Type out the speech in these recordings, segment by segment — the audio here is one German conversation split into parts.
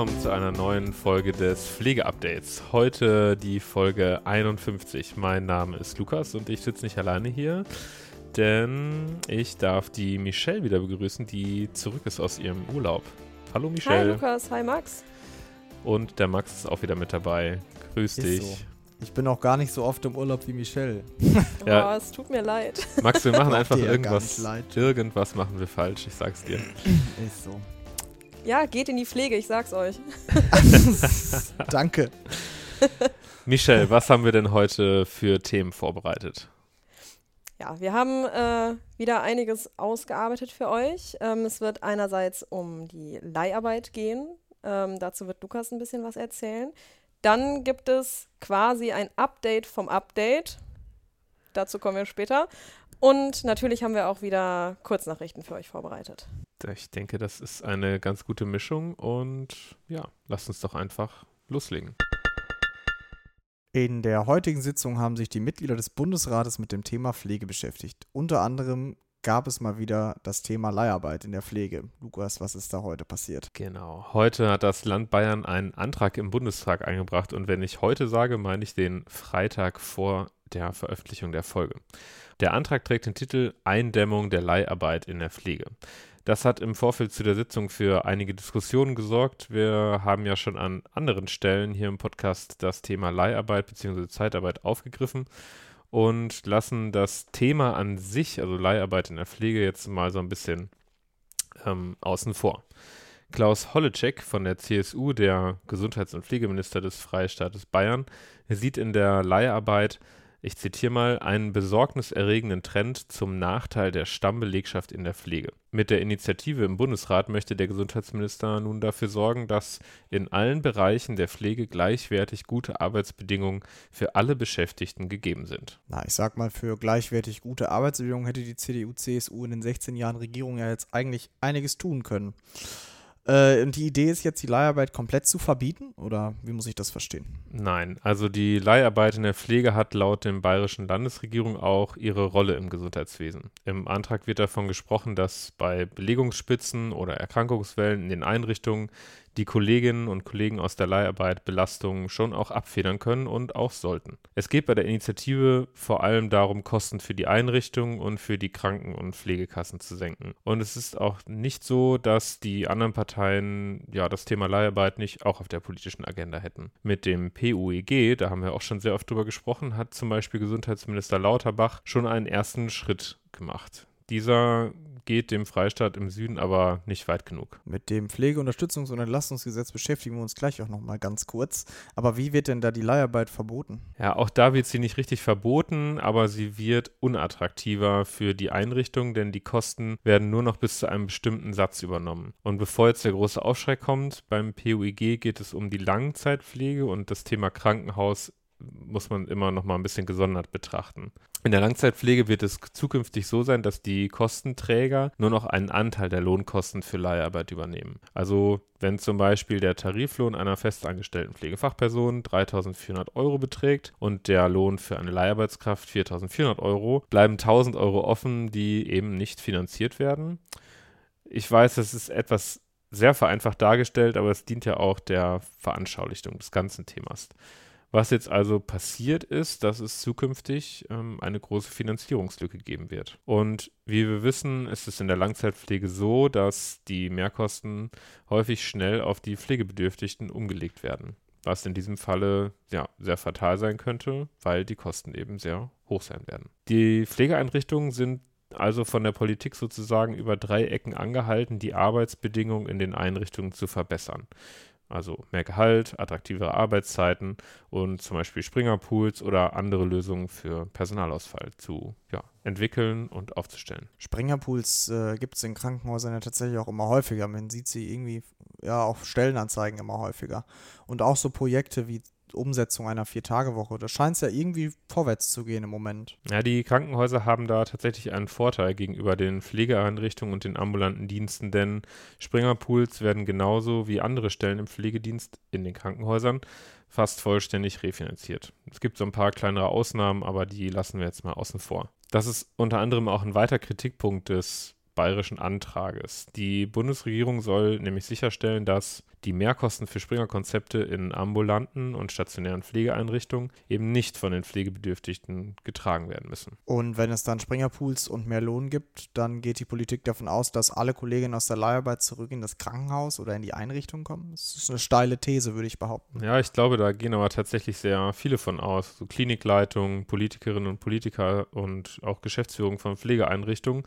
Willkommen zu einer neuen Folge des Pflegeupdates. Heute die Folge 51. Mein Name ist Lukas und ich sitze nicht alleine hier, denn ich darf die Michelle wieder begrüßen, die zurück ist aus ihrem Urlaub. Hallo Michelle. Hi Lukas, hi Max. Und der Max ist auch wieder mit dabei. Grüß Ist dich. so. Ich bin auch gar nicht so oft im Urlaub wie Michelle. Ja. Oh, es tut mir leid. Max, wir machen einfach irgendwas. leid. Irgendwas machen wir falsch, ich sag's dir. Ist so. Ja, geht in die Pflege, ich sag's euch. Danke. Michelle, was haben wir denn heute für Themen vorbereitet? Ja, wir haben äh, wieder einiges ausgearbeitet für euch. Ähm, es wird einerseits um die Leiharbeit gehen. Ähm, dazu wird Lukas ein bisschen was erzählen. Dann gibt es quasi ein Update vom Update. Dazu kommen wir später. Und natürlich haben wir auch wieder Kurznachrichten für euch vorbereitet. Ich denke, das ist eine ganz gute Mischung und ja, lasst uns doch einfach loslegen. In der heutigen Sitzung haben sich die Mitglieder des Bundesrates mit dem Thema Pflege beschäftigt. Unter anderem gab es mal wieder das Thema Leiharbeit in der Pflege. Lukas, was ist da heute passiert? Genau. Heute hat das Land Bayern einen Antrag im Bundestag eingebracht und wenn ich heute sage, meine ich den Freitag vor der Veröffentlichung der Folge. Der Antrag trägt den Titel Eindämmung der Leiharbeit in der Pflege. Das hat im Vorfeld zu der Sitzung für einige Diskussionen gesorgt. Wir haben ja schon an anderen Stellen hier im Podcast das Thema Leiharbeit bzw. Zeitarbeit aufgegriffen und lassen das Thema an sich, also Leiharbeit in der Pflege, jetzt mal so ein bisschen ähm, außen vor. Klaus Holleczek von der CSU, der Gesundheits- und Pflegeminister des Freistaates Bayern, sieht in der Leiharbeit, ich zitiere mal, einen besorgniserregenden Trend zum Nachteil der Stammbelegschaft in der Pflege. Mit der Initiative im Bundesrat möchte der Gesundheitsminister nun dafür sorgen, dass in allen Bereichen der Pflege gleichwertig gute Arbeitsbedingungen für alle Beschäftigten gegeben sind. Na, ich sag mal, für gleichwertig gute Arbeitsbedingungen hätte die CDU-CSU in den 16 Jahren Regierung ja jetzt eigentlich einiges tun können. Äh, und die Idee ist jetzt, die Leiharbeit komplett zu verbieten? Oder wie muss ich das verstehen? Nein, also die Leiharbeit in der Pflege hat laut dem bayerischen Landesregierung auch ihre Rolle im Gesundheitswesen. Im Antrag wird davon gesprochen, dass bei Belegungsspitzen oder Erkrankungswellen in den Einrichtungen die Kolleginnen und Kollegen aus der Leiharbeit Belastungen schon auch abfedern können und auch sollten. Es geht bei der Initiative vor allem darum, Kosten für die Einrichtung und für die Kranken- und Pflegekassen zu senken. Und es ist auch nicht so, dass die anderen Parteien ja das Thema Leiharbeit nicht auch auf der politischen Agenda hätten. Mit dem PUEG, da haben wir auch schon sehr oft drüber gesprochen, hat zum Beispiel Gesundheitsminister Lauterbach schon einen ersten Schritt gemacht. Dieser geht dem Freistaat im Süden aber nicht weit genug. Mit dem Pflegeunterstützungs- und Entlastungsgesetz beschäftigen wir uns gleich auch nochmal ganz kurz. Aber wie wird denn da die Leiharbeit verboten? Ja, auch da wird sie nicht richtig verboten, aber sie wird unattraktiver für die Einrichtung, denn die Kosten werden nur noch bis zu einem bestimmten Satz übernommen. Und bevor jetzt der große Aufschrei kommt, beim PUIG geht es um die Langzeitpflege und das Thema Krankenhaus muss man immer noch mal ein bisschen gesondert betrachten. In der Langzeitpflege wird es zukünftig so sein, dass die Kostenträger nur noch einen Anteil der Lohnkosten für Leiharbeit übernehmen. Also wenn zum Beispiel der Tariflohn einer festangestellten Pflegefachperson 3.400 Euro beträgt und der Lohn für eine Leiharbeitskraft 4.400 Euro, bleiben 1.000 Euro offen, die eben nicht finanziert werden. Ich weiß, das ist etwas sehr vereinfacht dargestellt, aber es dient ja auch der Veranschaulichung des ganzen Themas. Was jetzt also passiert ist, dass es zukünftig ähm, eine große Finanzierungslücke geben wird. Und wie wir wissen, ist es in der Langzeitpflege so, dass die Mehrkosten häufig schnell auf die Pflegebedürftigten umgelegt werden. was in diesem Falle ja sehr fatal sein könnte, weil die Kosten eben sehr hoch sein werden. Die Pflegeeinrichtungen sind also von der Politik sozusagen über drei Ecken angehalten, die Arbeitsbedingungen in den Einrichtungen zu verbessern. Also mehr Gehalt, attraktivere Arbeitszeiten und zum Beispiel Springerpools oder andere Lösungen für Personalausfall zu ja, entwickeln und aufzustellen. Springerpools äh, gibt es in Krankenhäusern ja tatsächlich auch immer häufiger. Man sieht sie irgendwie ja auf Stellenanzeigen immer häufiger. Und auch so Projekte wie Umsetzung einer Vier-Tage-Woche. Da scheint es ja irgendwie vorwärts zu gehen im Moment. Ja, die Krankenhäuser haben da tatsächlich einen Vorteil gegenüber den Pflegeeinrichtungen und den ambulanten Diensten, denn Springerpools werden genauso wie andere Stellen im Pflegedienst in den Krankenhäusern fast vollständig refinanziert. Es gibt so ein paar kleinere Ausnahmen, aber die lassen wir jetzt mal außen vor. Das ist unter anderem auch ein weiter Kritikpunkt des bayerischen Antrages. Die Bundesregierung soll nämlich sicherstellen, dass die Mehrkosten für Springer-Konzepte in ambulanten und stationären Pflegeeinrichtungen eben nicht von den Pflegebedürftigen getragen werden müssen. Und wenn es dann Springerpools und mehr Lohn gibt, dann geht die Politik davon aus, dass alle Kolleginnen aus der Leiharbeit zurück in das Krankenhaus oder in die Einrichtung kommen. Das ist eine steile These, würde ich behaupten. Ja, ich glaube, da gehen aber tatsächlich sehr viele von aus. So Klinikleitungen, Politikerinnen und Politiker und auch Geschäftsführung von Pflegeeinrichtungen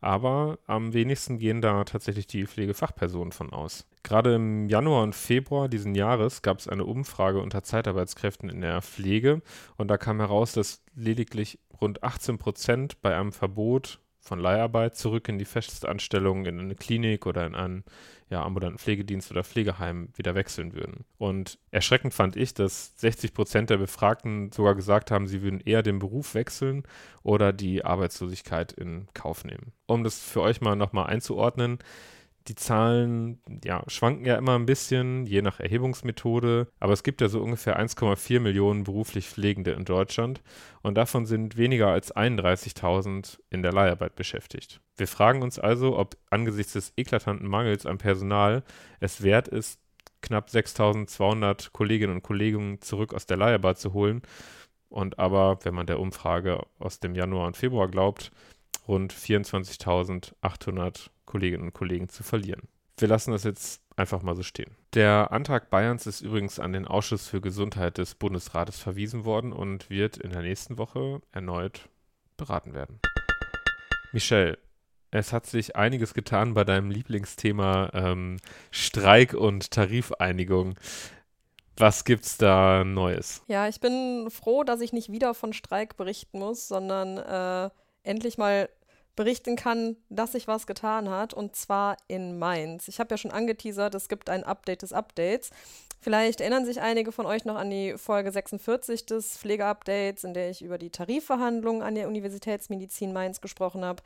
aber am wenigsten gehen da tatsächlich die Pflegefachpersonen von aus. Gerade im Januar und Februar diesen Jahres gab es eine Umfrage unter Zeitarbeitskräften in der Pflege und da kam heraus, dass lediglich rund 18 Prozent bei einem Verbot von Leiharbeit zurück in die Festanstellung in eine Klinik oder in einen ja, ambulanten Pflegedienst oder Pflegeheim wieder wechseln würden. Und erschreckend fand ich, dass 60 Prozent der Befragten sogar gesagt haben, sie würden eher den Beruf wechseln oder die Arbeitslosigkeit in Kauf nehmen. Um das für euch mal nochmal einzuordnen, die Zahlen ja, schwanken ja immer ein bisschen, je nach Erhebungsmethode, aber es gibt ja so ungefähr 1,4 Millionen beruflich Pflegende in Deutschland. Und davon sind weniger als 31.000 in der Leiharbeit beschäftigt. Wir fragen uns also, ob angesichts des eklatanten Mangels an Personal es wert ist, knapp 6.200 Kolleginnen und Kollegen zurück aus der Leiharbeit zu holen. Und aber, wenn man der Umfrage aus dem Januar und Februar glaubt, rund 24.800 Kolleginnen und Kollegen zu verlieren. Wir lassen das jetzt einfach mal so stehen. Der Antrag Bayerns ist übrigens an den Ausschuss für Gesundheit des Bundesrates verwiesen worden und wird in der nächsten Woche erneut beraten werden. Michelle, es hat sich einiges getan bei deinem Lieblingsthema ähm, Streik und Tarifeinigung. Was gibt's da Neues? Ja, ich bin froh, dass ich nicht wieder von Streik berichten muss, sondern äh, endlich mal berichten kann, dass sich was getan hat, und zwar in Mainz. Ich habe ja schon angeteasert, es gibt ein Update des Updates. Vielleicht erinnern sich einige von euch noch an die Folge 46 des Pflegeupdates, in der ich über die Tarifverhandlungen an der Universitätsmedizin Mainz gesprochen habe.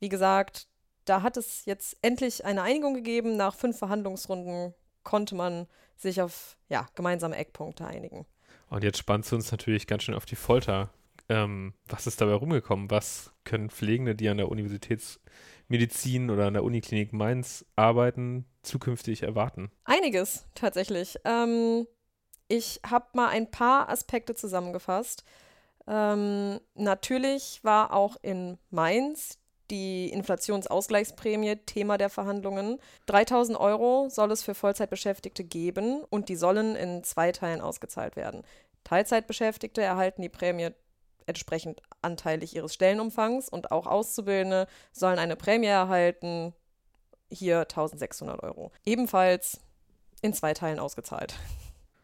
Wie gesagt, da hat es jetzt endlich eine Einigung gegeben. Nach fünf Verhandlungsrunden konnte man sich auf ja, gemeinsame Eckpunkte einigen. Und jetzt spannt du uns natürlich ganz schön auf die Folter, ähm, was ist dabei rumgekommen? Was können Pflegende, die an der Universitätsmedizin oder an der Uniklinik Mainz arbeiten, zukünftig erwarten? Einiges tatsächlich. Ähm, ich habe mal ein paar Aspekte zusammengefasst. Ähm, natürlich war auch in Mainz die Inflationsausgleichsprämie Thema der Verhandlungen. 3000 Euro soll es für Vollzeitbeschäftigte geben und die sollen in zwei Teilen ausgezahlt werden. Teilzeitbeschäftigte erhalten die Prämie entsprechend anteilig ihres Stellenumfangs und auch Auszubildende sollen eine Prämie erhalten, hier 1600 Euro. Ebenfalls in zwei Teilen ausgezahlt.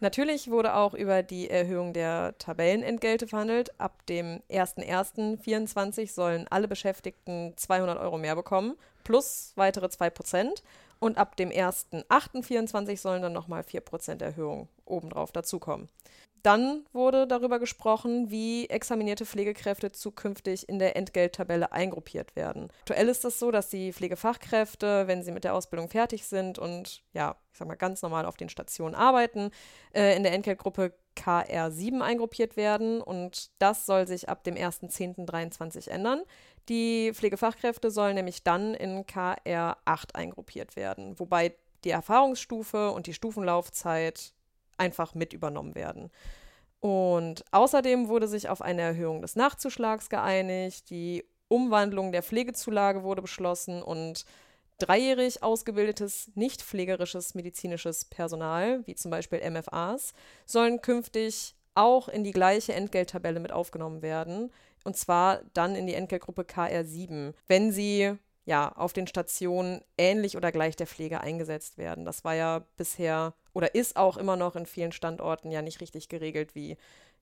Natürlich wurde auch über die Erhöhung der Tabellenentgelte verhandelt. Ab dem 01.01.2024 sollen alle Beschäftigten 200 Euro mehr bekommen, plus weitere 2%. Und ab dem 1.08.24 sollen dann nochmal 4% Erhöhung obendrauf dazukommen. Dann wurde darüber gesprochen, wie examinierte Pflegekräfte zukünftig in der Entgelttabelle eingruppiert werden. Aktuell ist das so, dass die Pflegefachkräfte, wenn sie mit der Ausbildung fertig sind und ja, ich sag mal ganz normal auf den Stationen arbeiten, äh, in der Entgeltgruppe KR7 eingruppiert werden und das soll sich ab dem 1.10.23 ändern. Die Pflegefachkräfte sollen nämlich dann in KR8 eingruppiert werden, wobei die Erfahrungsstufe und die Stufenlaufzeit einfach mit übernommen werden. Und außerdem wurde sich auf eine Erhöhung des Nachzuschlags geeinigt, die Umwandlung der Pflegezulage wurde beschlossen und dreijährig ausgebildetes, nicht pflegerisches medizinisches Personal, wie zum Beispiel MFAs, sollen künftig auch in die gleiche Entgelttabelle mit aufgenommen werden. Und zwar dann in die Entgeltgruppe KR7, wenn sie ja auf den Stationen ähnlich oder gleich der Pflege eingesetzt werden. Das war ja bisher oder ist auch immer noch in vielen Standorten ja nicht richtig geregelt, wie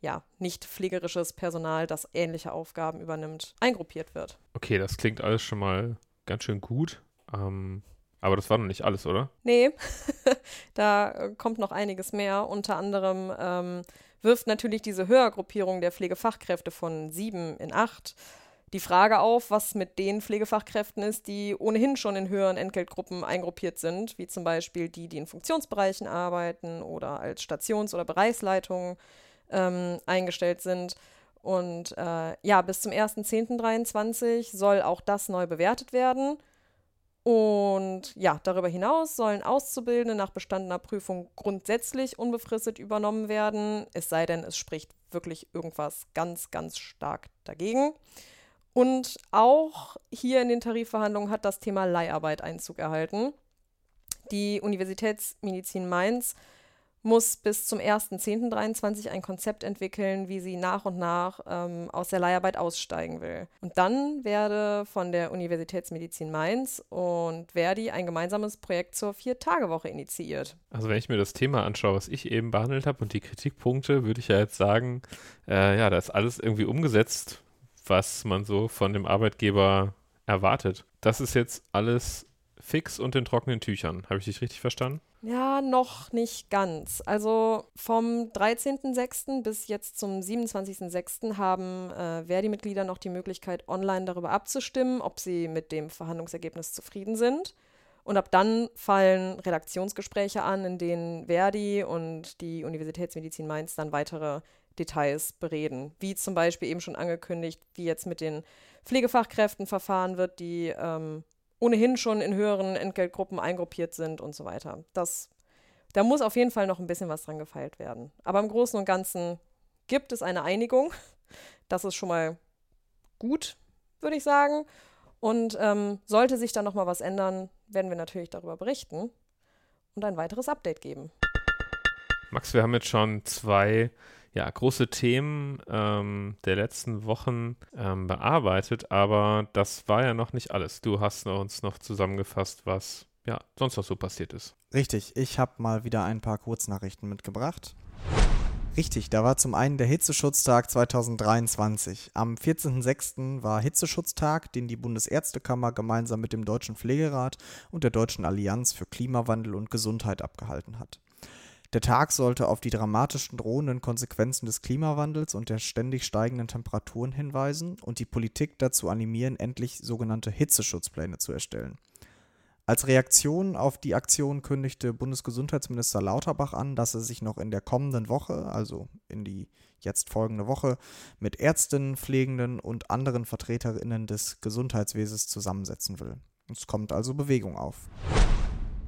ja, nicht pflegerisches Personal, das ähnliche Aufgaben übernimmt, eingruppiert wird. Okay, das klingt alles schon mal ganz schön gut. Ähm, aber das war noch nicht alles, oder? Nee, da äh, kommt noch einiges mehr. Unter anderem ähm, wirft natürlich diese Höhergruppierung der Pflegefachkräfte von sieben in acht die Frage auf, was mit den Pflegefachkräften ist, die ohnehin schon in höheren Entgeltgruppen eingruppiert sind, wie zum Beispiel die, die in Funktionsbereichen arbeiten oder als Stations- oder Bereichsleitungen ähm, eingestellt sind. Und äh, ja, bis zum 1.10.23 soll auch das neu bewertet werden. Und ja, darüber hinaus sollen Auszubildende nach bestandener Prüfung grundsätzlich unbefristet übernommen werden, es sei denn, es spricht wirklich irgendwas ganz, ganz stark dagegen. Und auch hier in den Tarifverhandlungen hat das Thema Leiharbeit Einzug erhalten. Die Universitätsmedizin Mainz muss bis zum 1.10.23 ein Konzept entwickeln, wie sie nach und nach ähm, aus der Leiharbeit aussteigen will. Und dann werde von der Universitätsmedizin Mainz und Verdi ein gemeinsames Projekt zur Vier-Tage-Woche initiiert. Also wenn ich mir das Thema anschaue, was ich eben behandelt habe und die Kritikpunkte, würde ich ja jetzt sagen, äh, ja, da ist alles irgendwie umgesetzt, was man so von dem Arbeitgeber erwartet. Das ist jetzt alles fix und in trockenen Tüchern. Habe ich dich richtig verstanden? Ja, noch nicht ganz. Also vom 13.06. bis jetzt zum 27.06. haben äh, Verdi-Mitglieder noch die Möglichkeit, online darüber abzustimmen, ob sie mit dem Verhandlungsergebnis zufrieden sind. Und ab dann fallen Redaktionsgespräche an, in denen Verdi und die Universitätsmedizin Mainz dann weitere Details bereden. Wie zum Beispiel eben schon angekündigt, wie jetzt mit den Pflegefachkräften verfahren wird, die ähm, ohnehin schon in höheren Entgeltgruppen eingruppiert sind und so weiter. Das, da muss auf jeden Fall noch ein bisschen was dran gefeilt werden. Aber im Großen und Ganzen gibt es eine Einigung. Das ist schon mal gut, würde ich sagen. Und ähm, sollte sich da noch mal was ändern, werden wir natürlich darüber berichten und ein weiteres Update geben. Max, wir haben jetzt schon zwei ja, große Themen ähm, der letzten Wochen ähm, bearbeitet, aber das war ja noch nicht alles. Du hast uns noch zusammengefasst, was ja sonst noch so passiert ist. Richtig, ich habe mal wieder ein paar Kurznachrichten mitgebracht. Richtig, da war zum einen der Hitzeschutztag 2023. Am 14.06. war Hitzeschutztag, den die Bundesärztekammer gemeinsam mit dem Deutschen Pflegerat und der Deutschen Allianz für Klimawandel und Gesundheit abgehalten hat. Der Tag sollte auf die dramatischen drohenden Konsequenzen des Klimawandels und der ständig steigenden Temperaturen hinweisen und die Politik dazu animieren, endlich sogenannte Hitzeschutzpläne zu erstellen. Als Reaktion auf die Aktion kündigte Bundesgesundheitsminister Lauterbach an, dass er sich noch in der kommenden Woche, also in die jetzt folgende Woche, mit Ärztinnen, Pflegenden und anderen Vertreterinnen des Gesundheitswesens zusammensetzen will. Es kommt also Bewegung auf.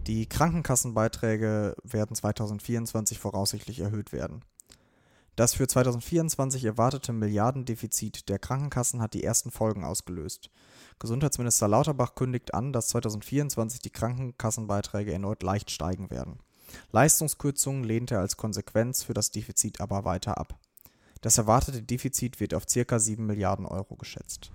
Die Krankenkassenbeiträge werden 2024 voraussichtlich erhöht werden. Das für 2024 erwartete Milliardendefizit der Krankenkassen hat die ersten Folgen ausgelöst. Gesundheitsminister Lauterbach kündigt an, dass 2024 die Krankenkassenbeiträge erneut leicht steigen werden. Leistungskürzungen lehnt er als Konsequenz für das Defizit aber weiter ab. Das erwartete Defizit wird auf ca. 7 Milliarden Euro geschätzt.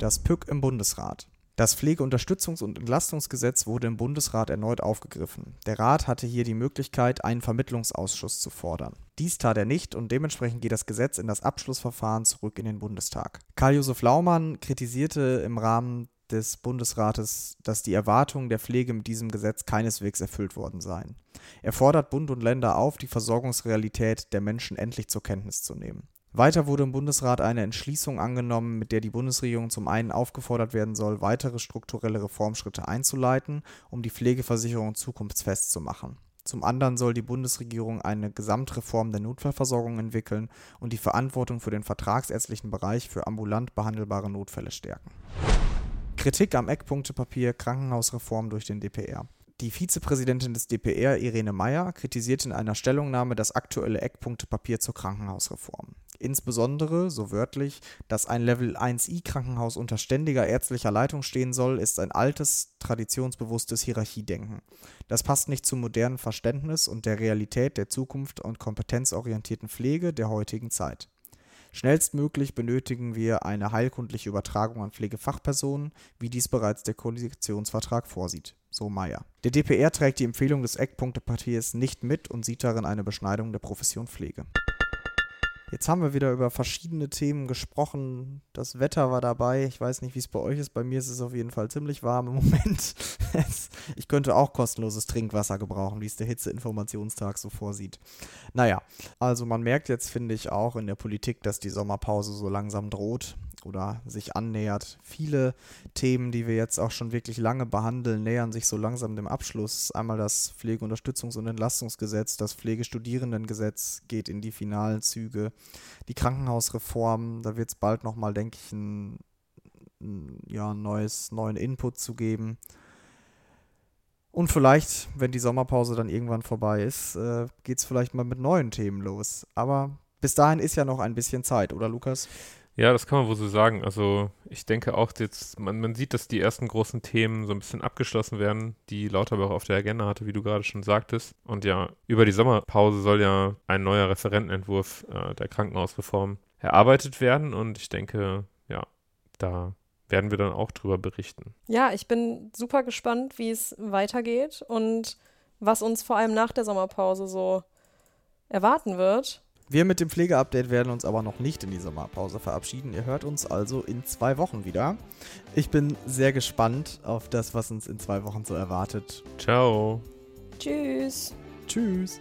Das PÜC im Bundesrat. Das Pflegeunterstützungs- und Entlastungsgesetz wurde im Bundesrat erneut aufgegriffen. Der Rat hatte hier die Möglichkeit, einen Vermittlungsausschuss zu fordern. Dies tat er nicht und dementsprechend geht das Gesetz in das Abschlussverfahren zurück in den Bundestag. Karl-Josef Laumann kritisierte im Rahmen des Bundesrates, dass die Erwartungen der Pflege mit diesem Gesetz keineswegs erfüllt worden seien. Er fordert Bund und Länder auf, die Versorgungsrealität der Menschen endlich zur Kenntnis zu nehmen. Weiter wurde im Bundesrat eine Entschließung angenommen, mit der die Bundesregierung zum einen aufgefordert werden soll, weitere strukturelle Reformschritte einzuleiten, um die Pflegeversicherung zukunftsfest zu machen. Zum anderen soll die Bundesregierung eine Gesamtreform der Notfallversorgung entwickeln und die Verantwortung für den vertragsärztlichen Bereich für ambulant behandelbare Notfälle stärken. Kritik am Eckpunktepapier Krankenhausreform durch den DPR. Die Vizepräsidentin des DPR, Irene Meyer, kritisiert in einer Stellungnahme das aktuelle Eckpunktepapier zur Krankenhausreform. Insbesondere, so wörtlich, dass ein Level 1i Krankenhaus unter ständiger ärztlicher Leitung stehen soll, ist ein altes, traditionsbewusstes Hierarchiedenken. Das passt nicht zum modernen Verständnis und der Realität der Zukunft und kompetenzorientierten Pflege der heutigen Zeit. Schnellstmöglich benötigen wir eine heilkundliche Übertragung an Pflegefachpersonen, wie dies bereits der Koalitionsvertrag vorsieht, so Meyer. Der DPR trägt die Empfehlung des Eckpunktepapiers nicht mit und sieht darin eine Beschneidung der Profession Pflege. Jetzt haben wir wieder über verschiedene Themen gesprochen. Das Wetter war dabei. Ich weiß nicht, wie es bei euch ist. Bei mir ist es auf jeden Fall ziemlich warm im Moment. ich könnte auch kostenloses Trinkwasser gebrauchen, wie es der Hitzeinformationstag so vorsieht. Naja, also man merkt jetzt, finde ich, auch in der Politik, dass die Sommerpause so langsam droht oder sich annähert. Viele Themen, die wir jetzt auch schon wirklich lange behandeln, nähern sich so langsam dem Abschluss. Einmal das Pflegeunterstützungs- und Entlastungsgesetz, das Pflegestudierendengesetz geht in die finalen Züge. Die Krankenhausreform, da wird es bald nochmal, denke ich, ein, ein ja, neues, neuen Input zu geben. Und vielleicht, wenn die Sommerpause dann irgendwann vorbei ist, äh, geht es vielleicht mal mit neuen Themen los. Aber bis dahin ist ja noch ein bisschen Zeit, oder Lukas? Ja, das kann man wohl so sagen. Also ich denke auch jetzt, man, man sieht, dass die ersten großen Themen so ein bisschen abgeschlossen werden, die Lauterbach auf der Agenda hatte, wie du gerade schon sagtest. Und ja, über die Sommerpause soll ja ein neuer Referentenentwurf äh, der Krankenhausreform erarbeitet werden. Und ich denke, ja, da werden wir dann auch drüber berichten. Ja, ich bin super gespannt, wie es weitergeht und was uns vor allem nach der Sommerpause so erwarten wird. Wir mit dem Pflegeupdate werden uns aber noch nicht in die Sommerpause verabschieden. Ihr hört uns also in zwei Wochen wieder. Ich bin sehr gespannt auf das, was uns in zwei Wochen so erwartet. Ciao. Tschüss. Tschüss.